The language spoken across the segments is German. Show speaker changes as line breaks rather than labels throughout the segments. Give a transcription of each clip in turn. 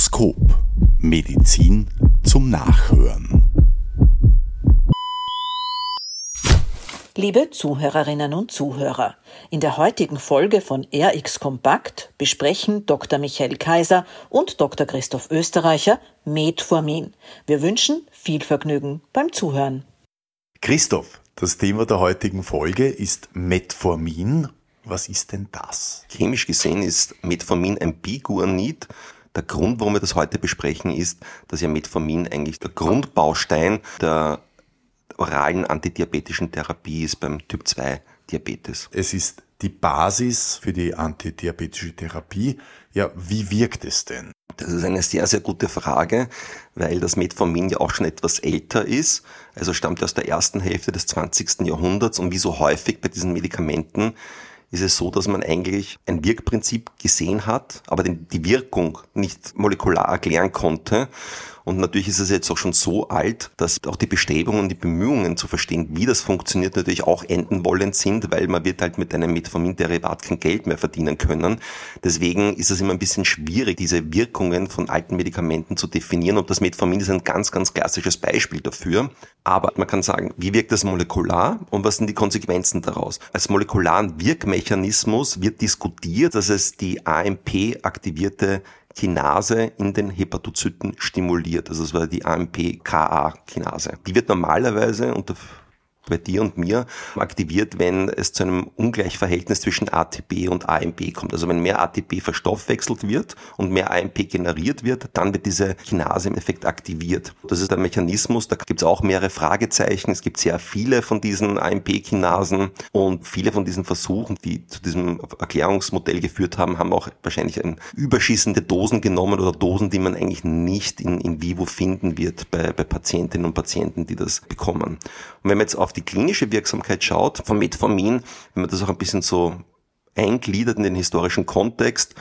Stethoskop. Medizin zum Nachhören.
Liebe Zuhörerinnen und Zuhörer, in der heutigen Folge von RX Kompakt besprechen Dr. Michael Kaiser und Dr. Christoph Österreicher Metformin. Wir wünschen viel Vergnügen beim Zuhören.
Christoph, das Thema der heutigen Folge ist Metformin. Was ist denn das?
Chemisch gesehen ist Metformin ein Biguanid. Der Grund, warum wir das heute besprechen, ist, dass ja Metformin eigentlich der Grundbaustein der oralen antidiabetischen Therapie ist beim Typ 2 Diabetes.
Es ist die Basis für die antidiabetische Therapie. Ja, wie wirkt es denn?
Das ist eine sehr, sehr gute Frage, weil das Metformin ja auch schon etwas älter ist, also stammt aus der ersten Hälfte des 20. Jahrhunderts und wie so häufig bei diesen Medikamenten ist es so, dass man eigentlich ein Wirkprinzip gesehen hat, aber die Wirkung nicht molekular erklären konnte. Und natürlich ist es jetzt auch schon so alt, dass auch die Bestrebungen, die Bemühungen zu verstehen, wie das funktioniert, natürlich auch enden wollend sind, weil man wird halt mit einem Metformin-Derivat kein Geld mehr verdienen können. Deswegen ist es immer ein bisschen schwierig, diese Wirkungen von alten Medikamenten zu definieren. Und das Metformin ist ein ganz, ganz klassisches Beispiel dafür. Aber man kann sagen, wie wirkt das molekular und was sind die Konsequenzen daraus? Als molekularen Wirkmechanismus wird diskutiert, dass es die AMP-aktivierte Kinase in den Hepatozyten stimuliert. Also das war die AMP-KA-Kinase. Die wird normalerweise unter bei dir und mir aktiviert, wenn es zu einem Ungleichverhältnis zwischen ATP und AMP kommt. Also wenn mehr ATP verstoffwechselt wird und mehr AMP generiert wird, dann wird diese Kinase im Effekt aktiviert. Das ist ein Mechanismus, da gibt es auch mehrere Fragezeichen. Es gibt sehr viele von diesen AMP-Kinasen und viele von diesen Versuchen, die zu diesem Erklärungsmodell geführt haben, haben auch wahrscheinlich ein überschießende Dosen genommen oder Dosen, die man eigentlich nicht in, in vivo finden wird bei, bei Patientinnen und Patienten, die das bekommen. Und wenn man jetzt auf die die klinische Wirksamkeit schaut von Metformin, wenn man das auch ein bisschen so eingliedert in den historischen Kontext,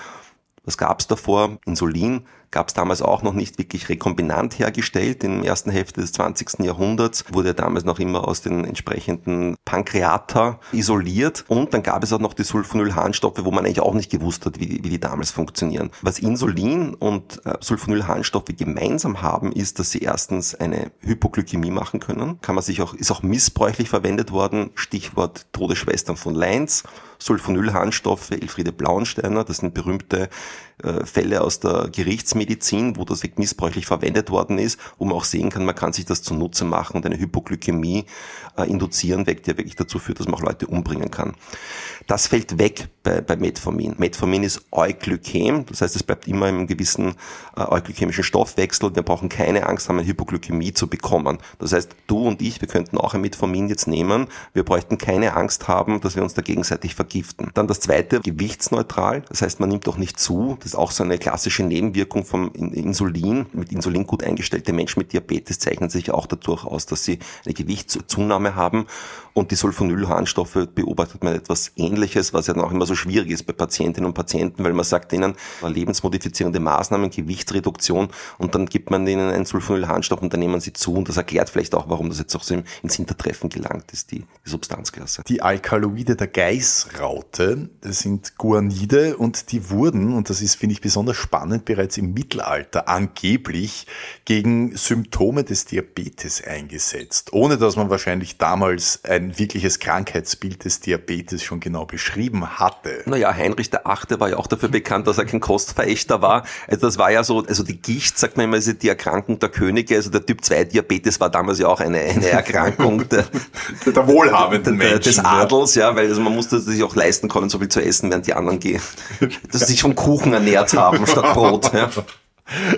was gab es davor? Insulin gab es damals auch noch nicht wirklich rekombinant hergestellt. In der ersten Hälfte des 20. Jahrhunderts wurde damals noch immer aus den entsprechenden Pankreata isoliert. Und dann gab es auch noch die Sulfonylharnstoffe, wo man eigentlich auch nicht gewusst hat, wie die, wie die damals funktionieren. Was Insulin und äh, Sulfonylharnstoffe gemeinsam haben, ist, dass sie erstens eine Hypoglykämie machen können. Kann man sich auch, ist auch missbräuchlich verwendet worden. Stichwort Todesschwestern von Leins. Sulfonylharnstoffe, Elfriede Blauensteiner, das sind berühmte äh, Fälle aus der Gerichtsmedizin, wo das missbräuchlich verwendet worden ist, wo man auch sehen kann, man kann sich das zunutze machen und eine Hypoglykämie äh, induzieren, weg, die ja wirklich dazu führt, dass man auch Leute umbringen kann. Das fällt weg bei, bei Metformin. Metformin ist Euglykäm, das heißt, es bleibt immer im gewissen äh, euglykämischen Stoffwechsel. Wir brauchen keine Angst haben, eine Hypoglykämie zu bekommen. Das heißt, du und ich, wir könnten auch ein Metformin jetzt nehmen. Wir bräuchten keine Angst haben, dass wir uns da gegenseitig vergiften. Dann das zweite, gewichtsneutral. Das heißt, man nimmt doch nicht zu. Das ist auch so eine klassische Nebenwirkung vom Insulin. Mit Insulin gut eingestellte Menschen mit Diabetes zeichnen sich auch dadurch aus, dass sie eine Gewichtszunahme haben. Und die Sulfonylharnstoffe beobachtet man etwas Ähnliches, was ja dann auch immer so schwierig ist bei Patientinnen und Patienten, weil man sagt ihnen, lebensmodifizierende Maßnahmen, Gewichtsreduktion und dann gibt man ihnen einen Sulfonylharnstoff und dann nehmen sie zu und das erklärt vielleicht auch, warum das jetzt auch so ins Hintertreffen gelangt ist, die, die Substanzklasse.
Die Alkaloide der Geißraute, sind Guanide und die wurden, und das ist, finde ich, besonders spannend, bereits im Mittelalter angeblich gegen Symptome des Diabetes eingesetzt, ohne dass man wahrscheinlich damals ein wirkliches Krankheitsbild des Diabetes schon genau beschrieben hatte.
Naja, Heinrich der Achte war ja auch dafür bekannt, dass er kein Kostverächter war. Also das war ja so, also die Gicht, sagt man immer, ist die Erkrankung der Könige. Also der Typ 2 Diabetes war damals ja auch eine, eine Erkrankung der,
der wohlhabenden Menschen.
Des Adels, ja, weil also man musste sich auch leisten können, so viel zu essen, während die anderen gehen, dass sie sich vom Kuchen ernährt haben statt Brot. Ja.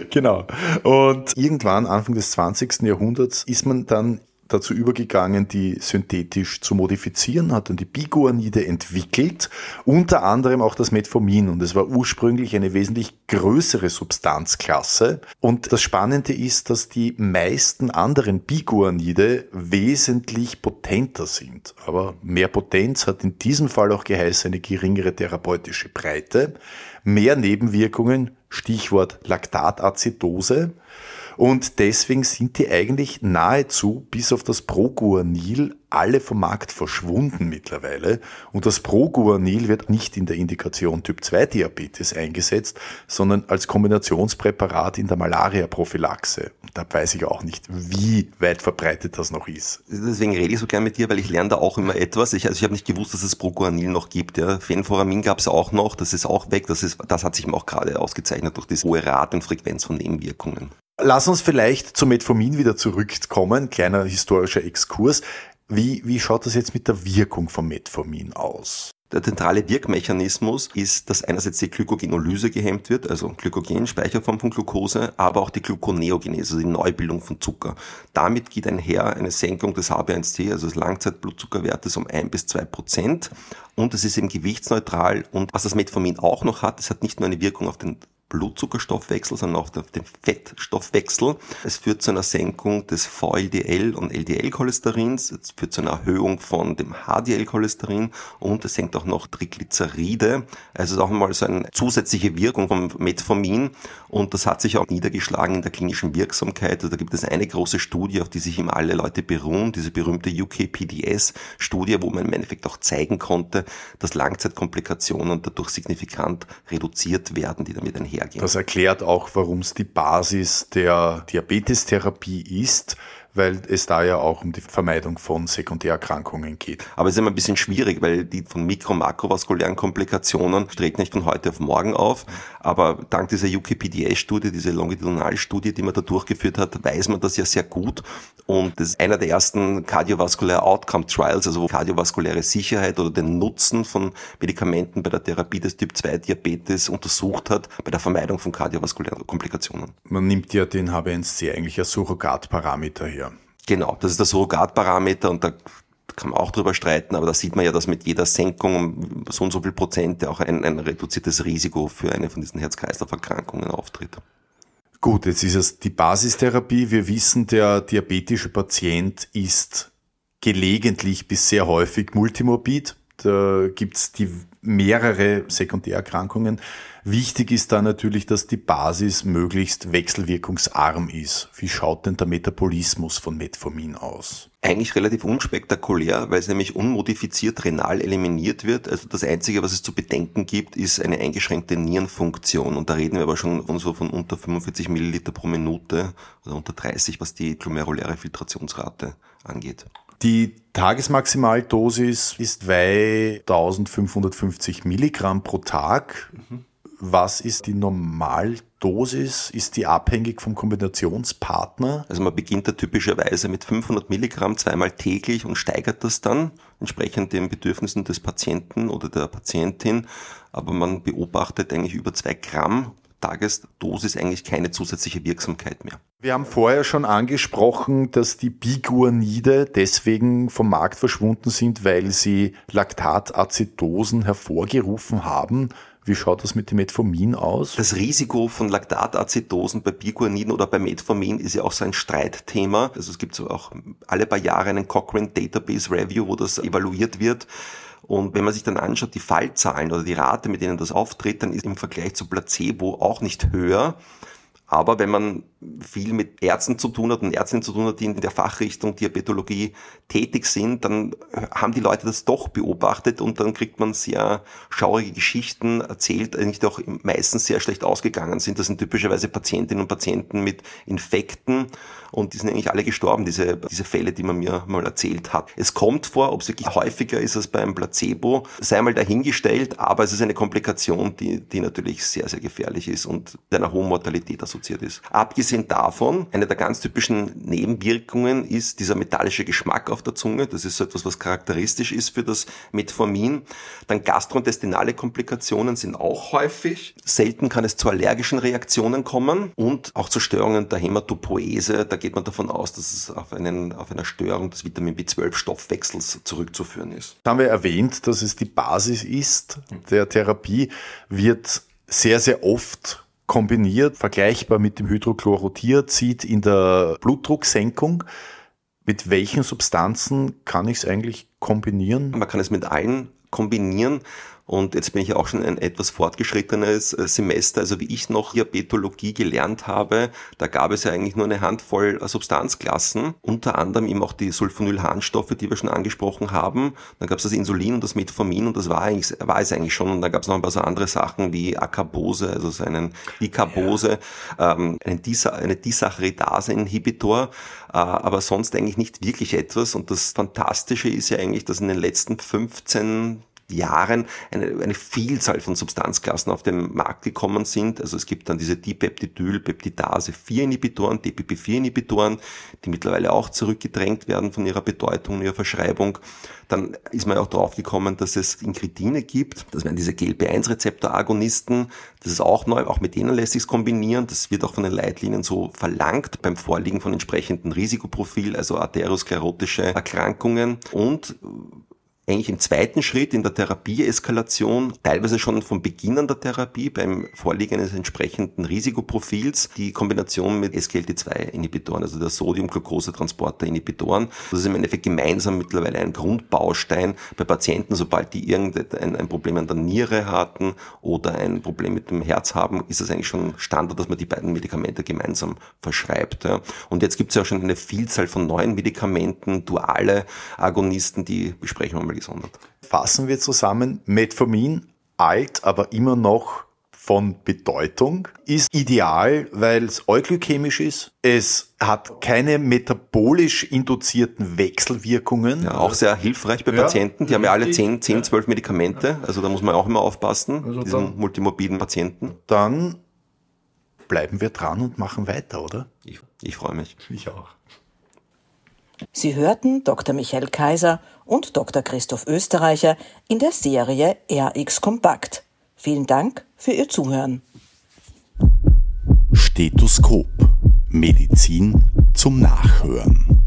Genau. Und irgendwann, Anfang des 20. Jahrhunderts, ist man dann dazu übergegangen, die synthetisch zu modifizieren, hat dann die Biguanide entwickelt, unter anderem auch das Metformin. Und es war ursprünglich eine wesentlich größere Substanzklasse. Und das Spannende ist, dass die meisten anderen Biguanide wesentlich potenter sind. Aber mehr Potenz hat in diesem Fall auch geheißen eine geringere therapeutische Breite, mehr Nebenwirkungen, Stichwort Laktatazidose Und deswegen sind die eigentlich nahezu bis auf das Proguanil alle vom Markt verschwunden mittlerweile. Und das Proguanil wird nicht in der Indikation Typ 2 Diabetes eingesetzt, sondern als Kombinationspräparat in der Malaria-Prophylaxe. Da weiß ich auch nicht, wie weit verbreitet das noch ist.
Deswegen rede ich so gern mit dir, weil ich lerne da auch immer etwas. Ich, also ich habe nicht gewusst, dass es Proguanil noch gibt. Ja. Fenforamin gab es auch noch, das ist auch weg. Das, ist, das hat sich auch gerade ausgezeichnet durch diese hohe Rate und Frequenz von Nebenwirkungen.
Lass uns vielleicht zum Metformin wieder zurückkommen. Kleiner historischer Exkurs. Wie, wie schaut das jetzt mit der Wirkung von Metformin aus?
Der zentrale Wirkmechanismus ist, dass einerseits die Glykogenolyse gehemmt wird, also Glykogen, Speicherform von Glucose, aber auch die Gluconeogenese, also die Neubildung von Zucker. Damit geht einher eine Senkung des HB1C, also des Langzeitblutzuckerwertes um ein bis zwei Prozent. Und es ist eben gewichtsneutral. Und was das Metformin auch noch hat, es hat nicht nur eine Wirkung auf den Blutzuckerstoffwechsel, sondern auch den Fettstoffwechsel. Es führt zu einer Senkung des VLDL und LDL-Cholesterins, es führt zu einer Erhöhung von dem HDL-Cholesterin und es senkt auch noch Triglyceride. Also es ist auch mal so eine zusätzliche Wirkung vom Metformin und das hat sich auch niedergeschlagen in der klinischen Wirksamkeit. Also da gibt es eine große Studie, auf die sich immer alle Leute beruhen, diese berühmte UKPDS-Studie, wo man im Endeffekt auch zeigen konnte, dass Langzeitkomplikationen dadurch signifikant reduziert werden, die damit einher hergehen.
Das erklärt auch, warum es die Basis der Diabetestherapie ist weil es da ja auch um die Vermeidung von Sekundärerkrankungen geht.
Aber es ist immer ein bisschen schwierig, weil die von mikro- makrovaskulären Komplikationen treten nicht von heute auf morgen auf. Aber dank dieser UKPDS-Studie, diese Longitudinalstudie, die man da durchgeführt hat, weiß man das ja sehr gut. Und das ist einer der ersten Cardiovascular Outcome Trials, also wo kardiovaskuläre Sicherheit oder den Nutzen von Medikamenten bei der Therapie des Typ 2 Diabetes untersucht hat, bei der Vermeidung von kardiovaskulären Komplikationen.
Man nimmt ja den HbA1c eigentlich als Surrogatparameter her.
Genau, das ist der Surrogatparameter und da kann man auch drüber streiten, aber da sieht man ja, dass mit jeder Senkung um so und so viel Prozent auch ein, ein reduziertes Risiko für eine von diesen Herz-Kreislauf-Erkrankungen auftritt.
Gut, jetzt ist es die Basistherapie. Wir wissen, der diabetische Patient ist gelegentlich bis sehr häufig multimorbid. Da gibt's die mehrere Sekundärerkrankungen. Wichtig ist da natürlich, dass die Basis möglichst wechselwirkungsarm ist. Wie schaut denn der Metabolismus von Metformin aus?
Eigentlich relativ unspektakulär, weil es nämlich unmodifiziert renal eliminiert wird. Also das Einzige, was es zu bedenken gibt, ist eine eingeschränkte Nierenfunktion. Und da reden wir aber schon von so von unter 45 Milliliter pro Minute oder unter 30, was die glomeruläre Filtrationsrate angeht.
Die Tagesmaximaldosis ist bei 1550 Milligramm pro Tag. Was ist die Normaldosis? Ist die abhängig vom Kombinationspartner?
Also man beginnt da typischerweise mit 500 Milligramm zweimal täglich und steigert das dann entsprechend den Bedürfnissen des Patienten oder der Patientin. Aber man beobachtet eigentlich über zwei Gramm Tagesdosis eigentlich keine zusätzliche Wirksamkeit mehr.
Wir haben vorher schon angesprochen, dass die Biguanide deswegen vom Markt verschwunden sind, weil sie Laktatacedosen hervorgerufen haben. Wie schaut das mit dem Metformin aus?
Das Risiko von Laktatacedosen bei Biguaniden oder bei Metformin ist ja auch so ein Streitthema. Also es gibt so auch alle paar Jahre einen Cochrane Database Review, wo das evaluiert wird. Und wenn man sich dann anschaut, die Fallzahlen oder die Rate, mit denen das auftritt, dann ist im Vergleich zu Placebo auch nicht höher. Aber wenn man viel mit Ärzten zu tun hat und Ärztinnen zu tun hat, die in der Fachrichtung Diabetologie tätig sind, dann haben die Leute das doch beobachtet und dann kriegt man sehr schaurige Geschichten erzählt, die doch meistens sehr schlecht ausgegangen sind. Das sind typischerweise Patientinnen und Patienten mit Infekten und die sind eigentlich alle gestorben, diese, diese Fälle, die man mir mal erzählt hat. Es kommt vor, ob es wirklich häufiger ist als beim Placebo, sei mal dahingestellt, aber es ist eine Komplikation, die, die natürlich sehr, sehr gefährlich ist und einer hohen Mortalität assoziiert ist. Abgesehen davon, eine der ganz typischen Nebenwirkungen ist dieser metallische Geschmack auf der Zunge. Das ist so etwas, was charakteristisch ist für das Metformin. Dann gastrointestinale Komplikationen sind auch häufig. Selten kann es zu allergischen Reaktionen kommen und auch zu Störungen der Hämatopoese, der geht man davon aus, dass es auf, einen, auf einer Störung des Vitamin B12-Stoffwechsels zurückzuführen ist.
Da haben wir erwähnt, dass es die Basis ist der Therapie, wird sehr, sehr oft kombiniert, vergleichbar mit dem Hydrochlorothiazid in der Blutdrucksenkung. Mit welchen Substanzen kann ich es eigentlich kombinieren?
Man kann es mit allen kombinieren Und jetzt bin ich auch schon ein etwas fortgeschrittenes äh, Semester. Also wie ich noch Diabetologie gelernt habe, da gab es ja eigentlich nur eine Handvoll äh, Substanzklassen, unter anderem eben auch die Sulfonylharnstoffe, die wir schon angesprochen haben. Dann gab es das Insulin und das Metformin und das war eigentlich, war es eigentlich schon. Und dann gab es noch ein paar so andere Sachen wie Acarbose, also so einen Icarbose, ja. ähm, einen eine Disaccharidase-Inhibitor, äh, aber sonst eigentlich nicht wirklich etwas. Und das Fantastische ist ja eigentlich, dass in den letzten 15 Jahren eine, eine Vielzahl von Substanzklassen auf den Markt gekommen sind. Also es gibt dann diese Dipeptidyl-Peptidase-4-Inhibitoren, DPP-4-Inhibitoren, die mittlerweile auch zurückgedrängt werden von ihrer Bedeutung ihrer Verschreibung. Dann ist man ja auch drauf gekommen, dass es Incretine gibt. Das wären diese GLP-1-Rezeptor-Agonisten. Das ist auch neu. Auch mit denen lässt sich kombinieren. Das wird auch von den Leitlinien so verlangt beim Vorliegen von entsprechendem Risikoprofil, also arteriosklerotische Erkrankungen. Und eigentlich im zweiten Schritt in der Therapieeskalation, teilweise schon vom Beginn an der Therapie, beim Vorliegen eines entsprechenden Risikoprofils, die Kombination mit SGLT2-Inhibitoren, also der Sodium-Glucose-Transporter-Inhibitoren. Das ist im Endeffekt gemeinsam mittlerweile ein Grundbaustein bei Patienten, sobald die irgendein ein Problem an der Niere hatten oder ein Problem mit dem Herz haben, ist es eigentlich schon Standard, dass man die beiden Medikamente gemeinsam verschreibt. Und jetzt gibt es ja schon eine Vielzahl von neuen Medikamenten, duale Agonisten, die besprechen wir mal gesondert.
Fassen wir zusammen, Metformin, alt, aber immer noch von Bedeutung, ist ideal, weil es euglykämisch ist. Es hat keine metabolisch induzierten Wechselwirkungen.
Ja, auch sehr hilfreich bei ja, Patienten. Die haben ja alle 10, 10 12 Medikamente. Also da muss man auch immer aufpassen, also diesen multimorbiden Patienten.
Dann bleiben wir dran und machen weiter, oder?
Ich, ich freue mich.
Ich auch.
Sie hörten Dr. Michael Kaiser und Dr. Christoph Österreicher in der Serie RX Kompakt. Vielen Dank für Ihr Zuhören.
Stethoskop. Medizin zum Nachhören.